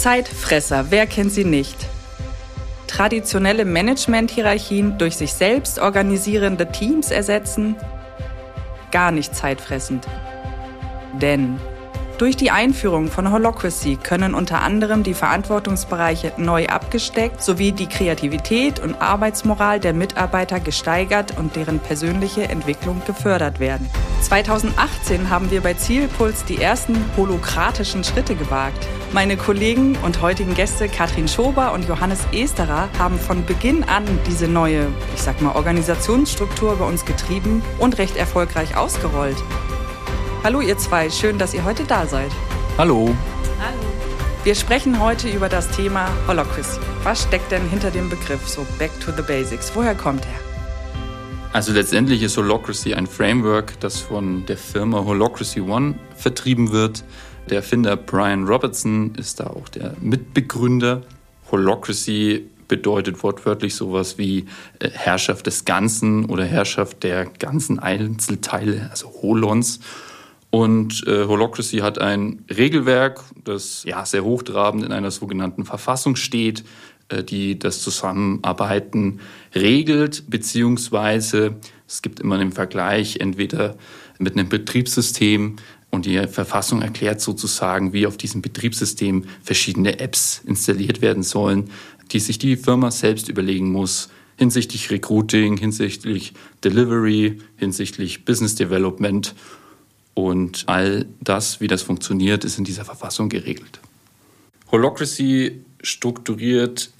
Zeitfresser, wer kennt sie nicht? Traditionelle Management-Hierarchien durch sich selbst organisierende Teams ersetzen? Gar nicht zeitfressend. Denn durch die Einführung von Holocracy können unter anderem die Verantwortungsbereiche neu abgesteckt sowie die Kreativität und Arbeitsmoral der Mitarbeiter gesteigert und deren persönliche Entwicklung gefördert werden. 2018 haben wir bei Zielpuls die ersten holokratischen Schritte gewagt. Meine Kollegen und heutigen Gäste Katrin Schober und Johannes Esterer haben von Beginn an diese neue, ich sag mal, Organisationsstruktur bei uns getrieben und recht erfolgreich ausgerollt. Hallo ihr zwei, schön, dass ihr heute da seid. Hallo. Hallo. Wir sprechen heute über das Thema Holocracy. Was steckt denn hinter dem Begriff so Back to the Basics? Woher kommt er? Also letztendlich ist Holocracy ein Framework, das von der Firma Holocracy One vertrieben wird. Der Erfinder Brian Robertson ist da auch der Mitbegründer. Holocracy bedeutet wortwörtlich sowas wie äh, Herrschaft des Ganzen oder Herrschaft der ganzen Einzelteile, also Holons. Und äh, Holocracy hat ein Regelwerk, das ja sehr hochtrabend in einer sogenannten Verfassung steht, die das Zusammenarbeiten regelt, beziehungsweise es gibt immer einen Vergleich entweder mit einem Betriebssystem und die Verfassung erklärt sozusagen, wie auf diesem Betriebssystem verschiedene Apps installiert werden sollen, die sich die Firma selbst überlegen muss hinsichtlich Recruiting, hinsichtlich Delivery, hinsichtlich Business Development und all das, wie das funktioniert, ist in dieser Verfassung geregelt. Holocracy strukturiert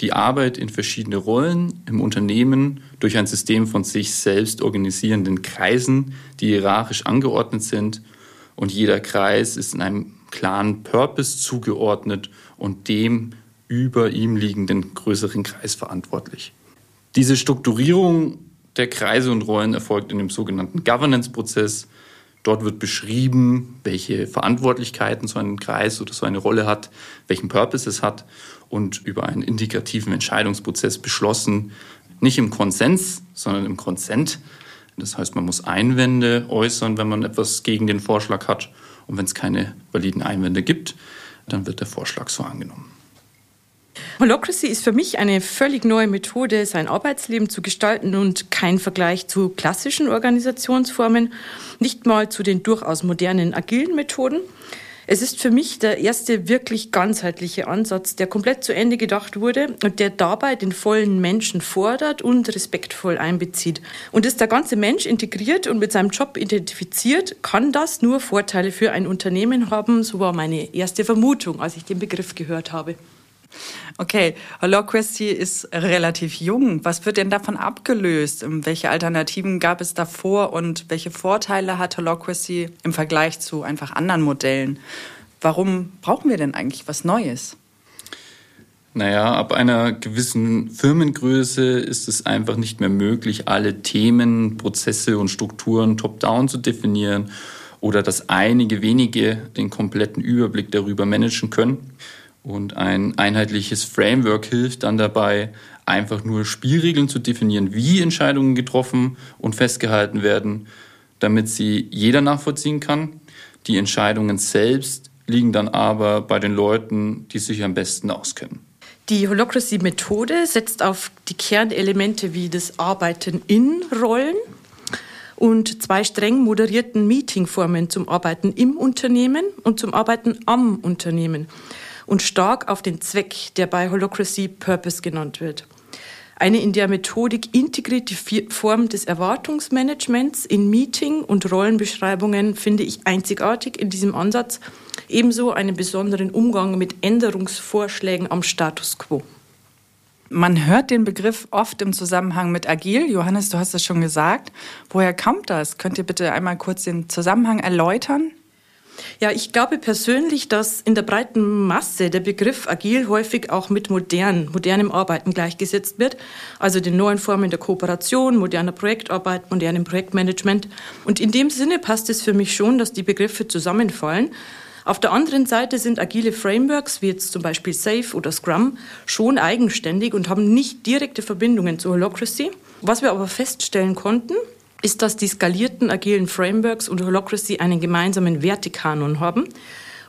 die Arbeit in verschiedene Rollen im Unternehmen durch ein System von sich selbst organisierenden Kreisen, die hierarchisch angeordnet sind. Und jeder Kreis ist in einem klaren Purpose zugeordnet und dem über ihm liegenden größeren Kreis verantwortlich. Diese Strukturierung der Kreise und Rollen erfolgt in dem sogenannten Governance-Prozess, Dort wird beschrieben, welche Verantwortlichkeiten so ein Kreis oder so eine Rolle hat, welchen Purpose es hat und über einen indikativen Entscheidungsprozess beschlossen, nicht im Konsens, sondern im Konsent. Das heißt, man muss Einwände äußern, wenn man etwas gegen den Vorschlag hat. Und wenn es keine validen Einwände gibt, dann wird der Vorschlag so angenommen. Holocracy ist für mich eine völlig neue Methode, sein Arbeitsleben zu gestalten und kein Vergleich zu klassischen Organisationsformen, nicht mal zu den durchaus modernen agilen Methoden. Es ist für mich der erste wirklich ganzheitliche Ansatz, der komplett zu Ende gedacht wurde und der dabei den vollen Menschen fordert und respektvoll einbezieht. Und ist der ganze Mensch integriert und mit seinem Job identifiziert, kann das nur Vorteile für ein Unternehmen haben. So war meine erste Vermutung, als ich den Begriff gehört habe. Okay, Holocracy ist relativ jung. Was wird denn davon abgelöst? Welche Alternativen gab es davor und welche Vorteile hat Holocracy im Vergleich zu einfach anderen Modellen? Warum brauchen wir denn eigentlich was Neues? Naja, ab einer gewissen Firmengröße ist es einfach nicht mehr möglich, alle Themen, Prozesse und Strukturen top-down zu definieren oder dass einige wenige den kompletten Überblick darüber managen können. Und ein einheitliches Framework hilft dann dabei, einfach nur Spielregeln zu definieren, wie Entscheidungen getroffen und festgehalten werden, damit sie jeder nachvollziehen kann. Die Entscheidungen selbst liegen dann aber bei den Leuten, die sich am besten auskennen. Die Holocracy-Methode setzt auf die Kernelemente wie das Arbeiten in Rollen und zwei streng moderierten Meetingformen zum Arbeiten im Unternehmen und zum Arbeiten am Unternehmen und stark auf den Zweck, der bei Holocracy Purpose genannt wird. Eine in der Methodik integrierte Form des Erwartungsmanagements in Meeting- und Rollenbeschreibungen finde ich einzigartig in diesem Ansatz, ebenso einen besonderen Umgang mit Änderungsvorschlägen am Status quo. Man hört den Begriff oft im Zusammenhang mit agil. Johannes, du hast es schon gesagt. Woher kommt das? Könnt ihr bitte einmal kurz den Zusammenhang erläutern? Ja, ich glaube persönlich, dass in der breiten Masse der Begriff agil häufig auch mit modern, modernem Arbeiten gleichgesetzt wird, also den neuen Formen der Kooperation, moderner Projektarbeit, modernem Projektmanagement. Und in dem Sinne passt es für mich schon, dass die Begriffe zusammenfallen. Auf der anderen Seite sind agile Frameworks, wie jetzt zum Beispiel SAFe oder Scrum, schon eigenständig und haben nicht direkte Verbindungen zu Holocracy. Was wir aber feststellen konnten, ist, dass die skalierten agilen Frameworks und Holocracy einen gemeinsamen Wertekanon haben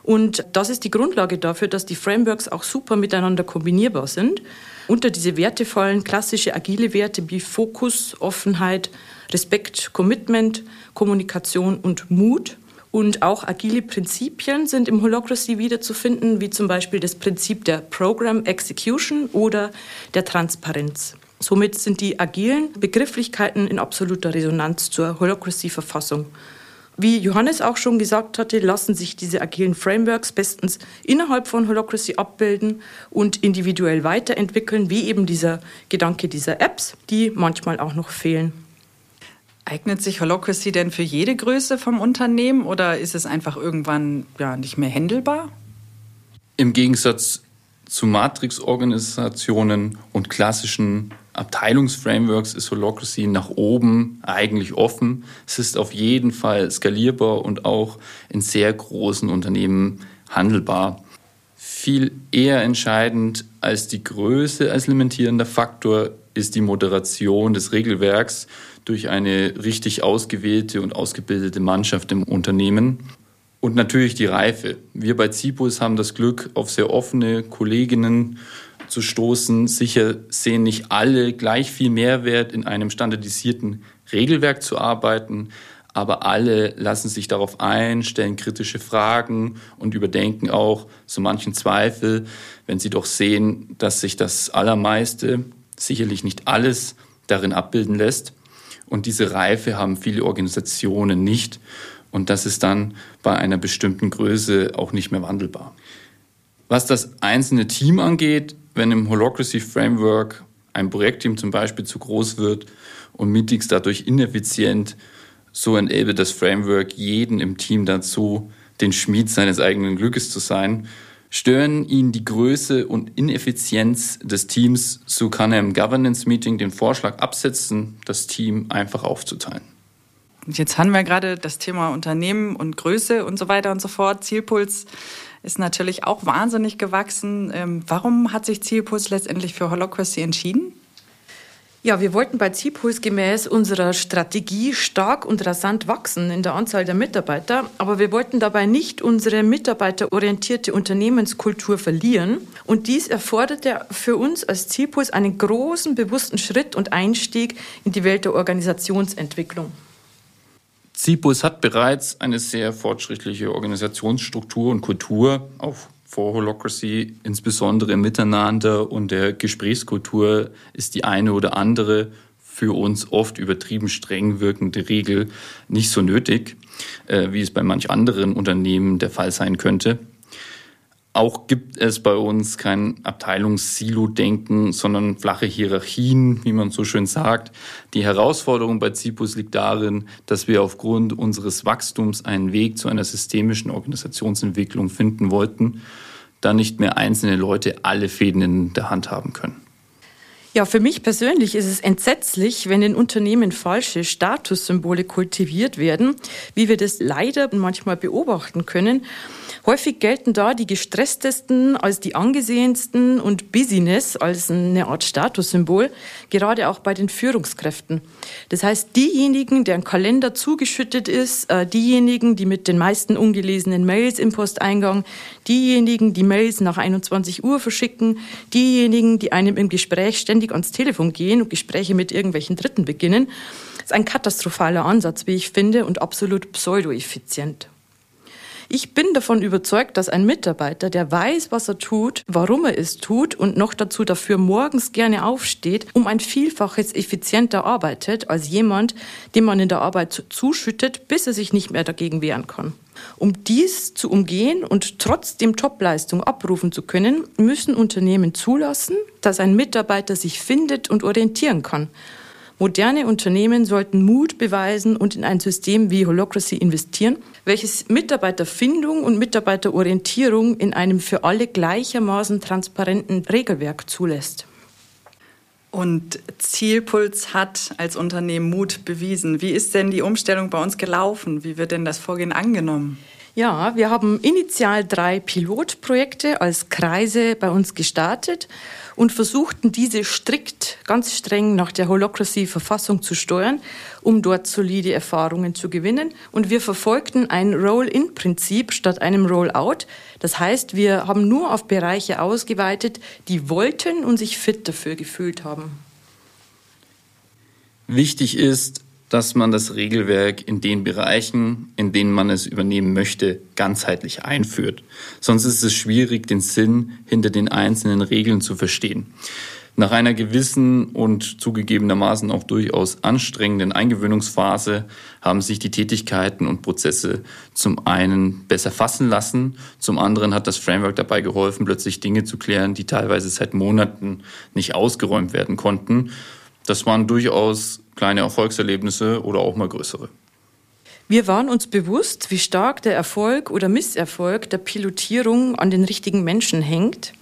Und das ist die Grundlage dafür, dass die Frameworks auch super miteinander kombinierbar sind. Unter diese Werte fallen klassische agile Werte wie Fokus, Offenheit, Respekt, Commitment, Kommunikation und Mut. Und auch agile Prinzipien sind im Holocracy wiederzufinden, wie zum Beispiel das Prinzip der Program Execution oder der Transparenz. Somit sind die agilen Begrifflichkeiten in absoluter Resonanz zur Holocracy-Verfassung. Wie Johannes auch schon gesagt hatte, lassen sich diese agilen Frameworks bestens innerhalb von Holocracy abbilden und individuell weiterentwickeln, wie eben dieser Gedanke dieser Apps, die manchmal auch noch fehlen. Eignet sich Holocracy denn für jede Größe vom Unternehmen oder ist es einfach irgendwann ja, nicht mehr händelbar? Im Gegensatz zu Matrix-Organisationen und klassischen Abteilungsframeworks ist Holocracy nach oben eigentlich offen. Es ist auf jeden Fall skalierbar und auch in sehr großen Unternehmen handelbar. Viel eher entscheidend als die Größe als limitierender Faktor ist die Moderation des Regelwerks durch eine richtig ausgewählte und ausgebildete Mannschaft im Unternehmen. Und natürlich die Reife. Wir bei Zipus haben das Glück, auf sehr offene Kolleginnen zu stoßen. Sicher sehen nicht alle gleich viel Mehrwert in einem standardisierten Regelwerk zu arbeiten, aber alle lassen sich darauf ein, stellen kritische Fragen und überdenken auch so manchen Zweifel, wenn sie doch sehen, dass sich das Allermeiste, sicherlich nicht alles, darin abbilden lässt. Und diese Reife haben viele Organisationen nicht. Und das ist dann bei einer bestimmten Größe auch nicht mehr wandelbar. Was das einzelne Team angeht, wenn im Holocracy Framework ein Projektteam zum Beispiel zu groß wird und Meetings dadurch ineffizient, so enabled das Framework jeden im Team dazu, den Schmied seines eigenen Glückes zu sein. Stören ihn die Größe und Ineffizienz des Teams, so kann er im Governance-Meeting den Vorschlag absetzen, das Team einfach aufzuteilen. Jetzt haben wir gerade das Thema Unternehmen und Größe und so weiter und so fort. Zielpuls ist natürlich auch wahnsinnig gewachsen. Ähm, warum hat sich Zielpuls letztendlich für Holocracy entschieden? Ja, wir wollten bei Zielpuls gemäß unserer Strategie stark und rasant wachsen in der Anzahl der Mitarbeiter, aber wir wollten dabei nicht unsere mitarbeiterorientierte Unternehmenskultur verlieren. Und dies erforderte für uns als Zielpuls einen großen, bewussten Schritt und Einstieg in die Welt der Organisationsentwicklung. CIPUS hat bereits eine sehr fortschrittliche Organisationsstruktur und Kultur, auch vor Holocracy, insbesondere im Miteinander und der Gesprächskultur ist die eine oder andere für uns oft übertrieben streng wirkende Regel nicht so nötig, äh, wie es bei manch anderen Unternehmen der Fall sein könnte. Auch gibt es bei uns kein Abteilungssilo-Denken, sondern flache Hierarchien, wie man so schön sagt. Die Herausforderung bei Zipus liegt darin, dass wir aufgrund unseres Wachstums einen Weg zu einer systemischen Organisationsentwicklung finden wollten, da nicht mehr einzelne Leute alle Fäden in der Hand haben können. Ja, für mich persönlich ist es entsetzlich, wenn in Unternehmen falsche Statussymbole kultiviert werden, wie wir das leider manchmal beobachten können. Häufig gelten da die gestresstesten als die angesehensten und Business als eine Art Statussymbol, gerade auch bei den Führungskräften. Das heißt, diejenigen, deren Kalender zugeschüttet ist, äh, diejenigen, die mit den meisten ungelesenen Mails im Posteingang, diejenigen, die Mails nach 21 Uhr verschicken, diejenigen, die einem im Gespräch ständig ans Telefon gehen und Gespräche mit irgendwelchen Dritten beginnen, ist ein katastrophaler Ansatz, wie ich finde, und absolut pseudoeffizient. Ich bin davon überzeugt, dass ein Mitarbeiter, der weiß, was er tut, warum er es tut und noch dazu dafür morgens gerne aufsteht, um ein Vielfaches effizienter arbeitet als jemand, dem man in der Arbeit zuschüttet, bis er sich nicht mehr dagegen wehren kann. Um dies zu umgehen und trotzdem Topleistung abrufen zu können, müssen Unternehmen zulassen, dass ein Mitarbeiter sich findet und orientieren kann Moderne Unternehmen sollten Mut beweisen und in ein System wie Holocracy investieren, welches Mitarbeiterfindung und Mitarbeiterorientierung in einem für alle gleichermaßen transparenten Regelwerk zulässt. Und Zielpuls hat als Unternehmen Mut bewiesen. Wie ist denn die Umstellung bei uns gelaufen? Wie wird denn das Vorgehen angenommen? Ja, wir haben initial drei Pilotprojekte als Kreise bei uns gestartet und versuchten diese strikt, ganz streng nach der Holocracy-Verfassung zu steuern, um dort solide Erfahrungen zu gewinnen. Und wir verfolgten ein Roll-in-Prinzip statt einem Roll-out. Das heißt, wir haben nur auf Bereiche ausgeweitet, die wollten und sich fit dafür gefühlt haben. Wichtig ist, dass man das Regelwerk in den Bereichen, in denen man es übernehmen möchte, ganzheitlich einführt. Sonst ist es schwierig, den Sinn hinter den einzelnen Regeln zu verstehen. Nach einer gewissen und zugegebenermaßen auch durchaus anstrengenden Eingewöhnungsphase haben sich die Tätigkeiten und Prozesse zum einen besser fassen lassen, zum anderen hat das Framework dabei geholfen, plötzlich Dinge zu klären, die teilweise seit Monaten nicht ausgeräumt werden konnten. Das waren durchaus kleine Erfolgserlebnisse oder auch mal größere. Wir waren uns bewusst, wie stark der Erfolg oder Misserfolg der Pilotierung an den richtigen Menschen hängt,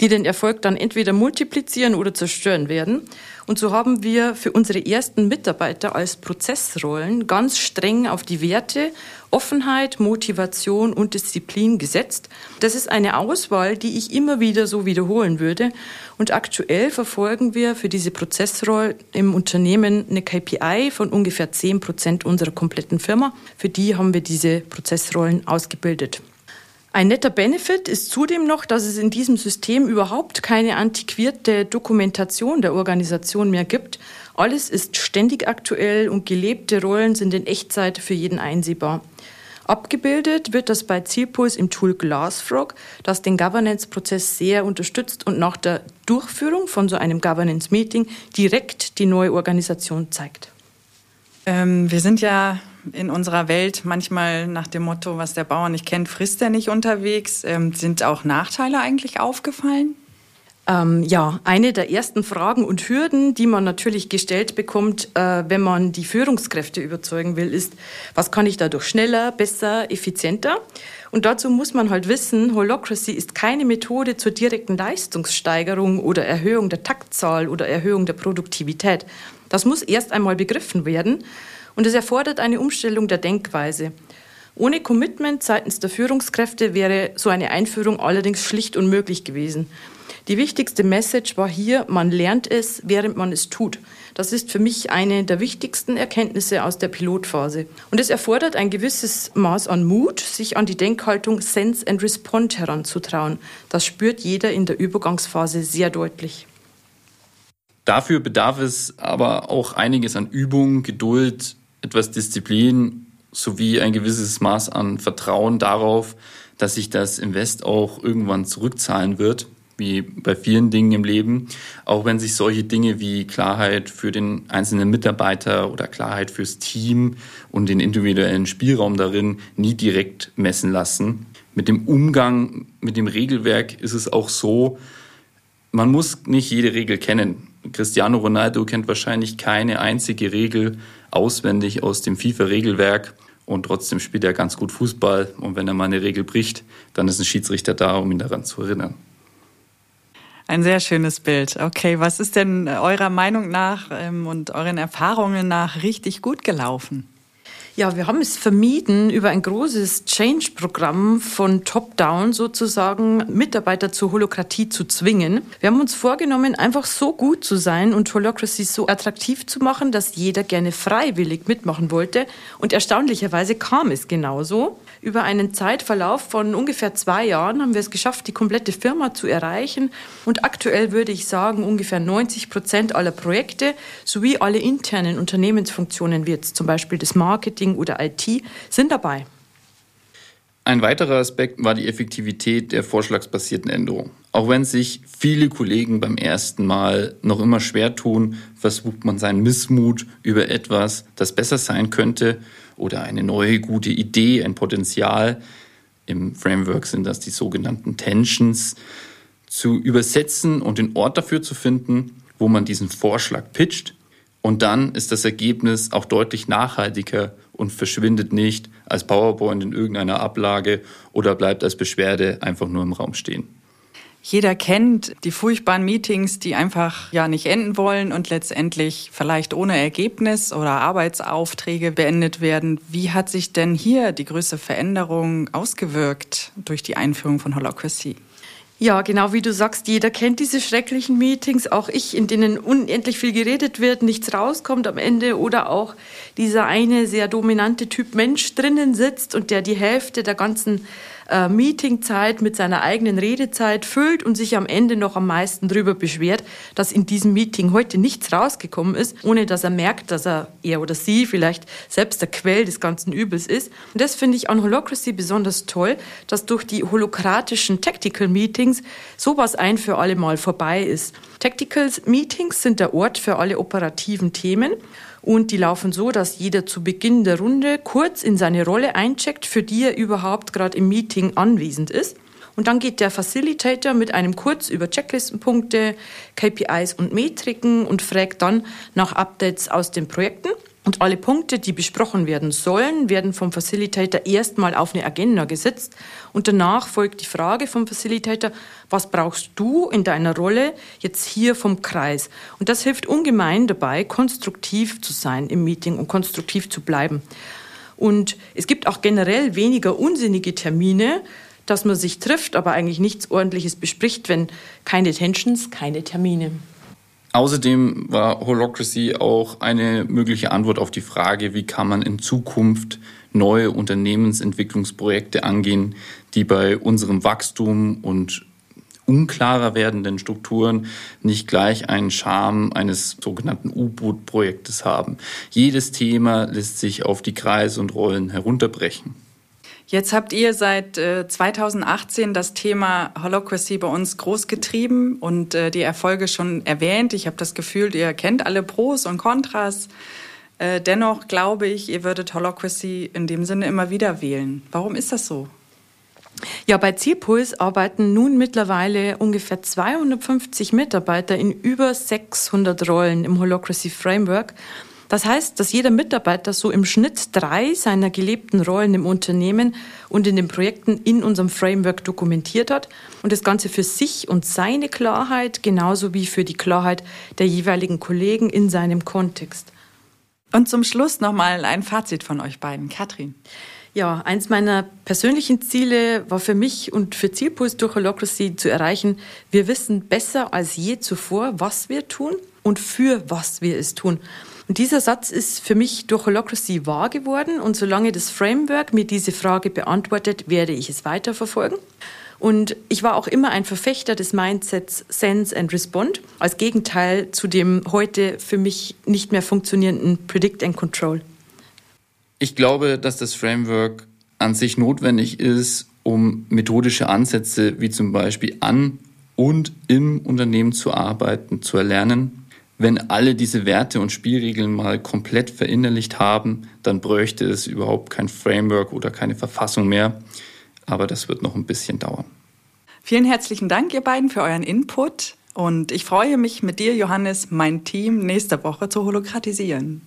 die den Erfolg dann entweder multiplizieren oder zerstören werden. Und so haben wir für unsere ersten Mitarbeiter als Prozessrollen ganz streng auf die Werte Offenheit, Motivation und Disziplin gesetzt. Das ist eine Auswahl, die ich immer wieder so wiederholen würde. Und aktuell verfolgen wir für diese Prozessrolle im Unternehmen eine KPI von ungefähr 10 Prozent unserer kompletten Firma. Für die haben wir diese Prozessrollen ausgebildet. Ein netter Benefit ist zudem noch, dass es in diesem System überhaupt keine antiquierte Dokumentation der Organisation mehr gibt. Alles ist ständig aktuell und gelebte Rollen sind in Echtzeit für jeden einsehbar. Abgebildet wird das bei Zielpuls im Tool Glassfrog, das den Governance-Prozess sehr unterstützt und nach der Durchführung von so einem Governance-Meeting direkt die neue Organisation zeigt. Ähm, wir sind ja in unserer Welt manchmal nach dem Motto, was der Bauer nicht kennt, frisst er nicht unterwegs. Ähm, sind auch Nachteile eigentlich aufgefallen? Ähm, ja, eine der ersten Fragen und Hürden, die man natürlich gestellt bekommt, äh, wenn man die Führungskräfte überzeugen will, ist, was kann ich dadurch schneller, besser, effizienter? Und dazu muss man halt wissen, Holocracy ist keine Methode zur direkten Leistungssteigerung oder Erhöhung der Taktzahl oder Erhöhung der Produktivität. Das muss erst einmal begriffen werden und es erfordert eine Umstellung der Denkweise. Ohne Commitment seitens der Führungskräfte wäre so eine Einführung allerdings schlicht unmöglich gewesen. Die wichtigste Message war hier, man lernt es, während man es tut. Das ist für mich eine der wichtigsten Erkenntnisse aus der Pilotphase. Und es erfordert ein gewisses Maß an Mut, sich an die Denkhaltung Sense and Respond heranzutrauen. Das spürt jeder in der Übergangsphase sehr deutlich. Dafür bedarf es aber auch einiges an Übung, Geduld, etwas Disziplin sowie ein gewisses Maß an Vertrauen darauf, dass sich das Invest auch irgendwann zurückzahlen wird wie bei vielen Dingen im Leben, auch wenn sich solche Dinge wie Klarheit für den einzelnen Mitarbeiter oder Klarheit fürs Team und den individuellen Spielraum darin nie direkt messen lassen. Mit dem Umgang mit dem Regelwerk ist es auch so, man muss nicht jede Regel kennen. Cristiano Ronaldo kennt wahrscheinlich keine einzige Regel auswendig aus dem FIFA-Regelwerk und trotzdem spielt er ganz gut Fußball. Und wenn er mal eine Regel bricht, dann ist ein Schiedsrichter da, um ihn daran zu erinnern. Ein sehr schönes Bild. Okay, was ist denn eurer Meinung nach ähm, und euren Erfahrungen nach richtig gut gelaufen? Ja, wir haben es vermieden, über ein großes Change-Programm von Top-Down sozusagen Mitarbeiter zur Holokratie zu zwingen. Wir haben uns vorgenommen, einfach so gut zu sein und Holocracy so attraktiv zu machen, dass jeder gerne freiwillig mitmachen wollte. Und erstaunlicherweise kam es genauso. Über einen Zeitverlauf von ungefähr zwei Jahren haben wir es geschafft, die komplette Firma zu erreichen. Und aktuell würde ich sagen, ungefähr 90 Prozent aller Projekte sowie alle internen Unternehmensfunktionen, wie jetzt zum Beispiel das Marketing oder IT, sind dabei. Ein weiterer Aspekt war die Effektivität der vorschlagsbasierten Änderung. Auch wenn sich viele Kollegen beim ersten Mal noch immer schwer tun, versucht man seinen Missmut über etwas, das besser sein könnte, oder eine neue gute Idee, ein Potenzial, im Framework sind das die sogenannten Tensions, zu übersetzen und den Ort dafür zu finden, wo man diesen Vorschlag pitcht. Und dann ist das Ergebnis auch deutlich nachhaltiger und verschwindet nicht als PowerPoint in irgendeiner Ablage oder bleibt als Beschwerde einfach nur im Raum stehen. Jeder kennt die furchtbaren Meetings, die einfach ja nicht enden wollen und letztendlich vielleicht ohne Ergebnis oder Arbeitsaufträge beendet werden. Wie hat sich denn hier die größte Veränderung ausgewirkt durch die Einführung von Holocracy? Ja, genau wie du sagst, jeder kennt diese schrecklichen Meetings, auch ich, in denen unendlich viel geredet wird, nichts rauskommt am Ende oder auch dieser eine sehr dominante Typ Mensch drinnen sitzt und der die Hälfte der ganzen äh, Meetingzeit mit seiner eigenen Redezeit füllt und sich am Ende noch am meisten darüber beschwert, dass in diesem Meeting heute nichts rausgekommen ist, ohne dass er merkt, dass er, er oder sie vielleicht selbst der Quell des ganzen Übels ist. Und das finde ich an Holocracy besonders toll, dass durch die holokratischen Tactical Meetings sowas ein für alle Mal vorbei ist. Tactical Meetings sind der Ort für alle operativen Themen und die laufen so, dass jeder zu Beginn der Runde kurz in seine Rolle eincheckt, für die er überhaupt gerade im Meeting anwesend ist. Und dann geht der Facilitator mit einem kurz über Checklistenpunkte, KPIs und Metriken und fragt dann nach Updates aus den Projekten. Und alle Punkte, die besprochen werden sollen, werden vom Facilitator erstmal auf eine Agenda gesetzt. Und danach folgt die Frage vom Facilitator, was brauchst du in deiner Rolle jetzt hier vom Kreis? Und das hilft ungemein dabei, konstruktiv zu sein im Meeting und konstruktiv zu bleiben. Und es gibt auch generell weniger unsinnige Termine, dass man sich trifft, aber eigentlich nichts Ordentliches bespricht, wenn keine Tensions, keine Termine. Außerdem war Holocracy auch eine mögliche Antwort auf die Frage, wie kann man in Zukunft neue Unternehmensentwicklungsprojekte angehen, die bei unserem Wachstum und unklarer werdenden Strukturen nicht gleich einen Charme eines sogenannten U-Boot-Projektes haben. Jedes Thema lässt sich auf die Kreise und Rollen herunterbrechen. Jetzt habt ihr seit äh, 2018 das Thema Holocracy bei uns groß getrieben und äh, die Erfolge schon erwähnt. Ich habe das Gefühl, ihr kennt alle Pros und Kontras. Äh, dennoch glaube ich, ihr würdet Holocracy in dem Sinne immer wieder wählen. Warum ist das so? Ja, bei Zielpuls arbeiten nun mittlerweile ungefähr 250 Mitarbeiter in über 600 Rollen im Holocracy Framework. Das heißt, dass jeder Mitarbeiter so im Schnitt drei seiner gelebten Rollen im Unternehmen und in den Projekten in unserem Framework dokumentiert hat und das Ganze für sich und seine Klarheit genauso wie für die Klarheit der jeweiligen Kollegen in seinem Kontext. Und zum Schluss nochmal ein Fazit von euch beiden. Katrin. Ja, eins meiner persönlichen Ziele war für mich und für Zielpuls durch Holocracy zu erreichen, wir wissen besser als je zuvor, was wir tun und für was wir es tun. Und dieser Satz ist für mich durch Holocracy wahr geworden. Und solange das Framework mir diese Frage beantwortet, werde ich es weiterverfolgen. Und ich war auch immer ein Verfechter des Mindsets Sense and Respond, als Gegenteil zu dem heute für mich nicht mehr funktionierenden Predict and Control. Ich glaube, dass das Framework an sich notwendig ist, um methodische Ansätze wie zum Beispiel an und im Unternehmen zu arbeiten, zu erlernen wenn alle diese Werte und Spielregeln mal komplett verinnerlicht haben, dann bräuchte es überhaupt kein Framework oder keine Verfassung mehr. Aber das wird noch ein bisschen dauern. Vielen herzlichen Dank, ihr beiden, für euren Input. Und ich freue mich mit dir, Johannes, mein Team nächste Woche zu holokratisieren.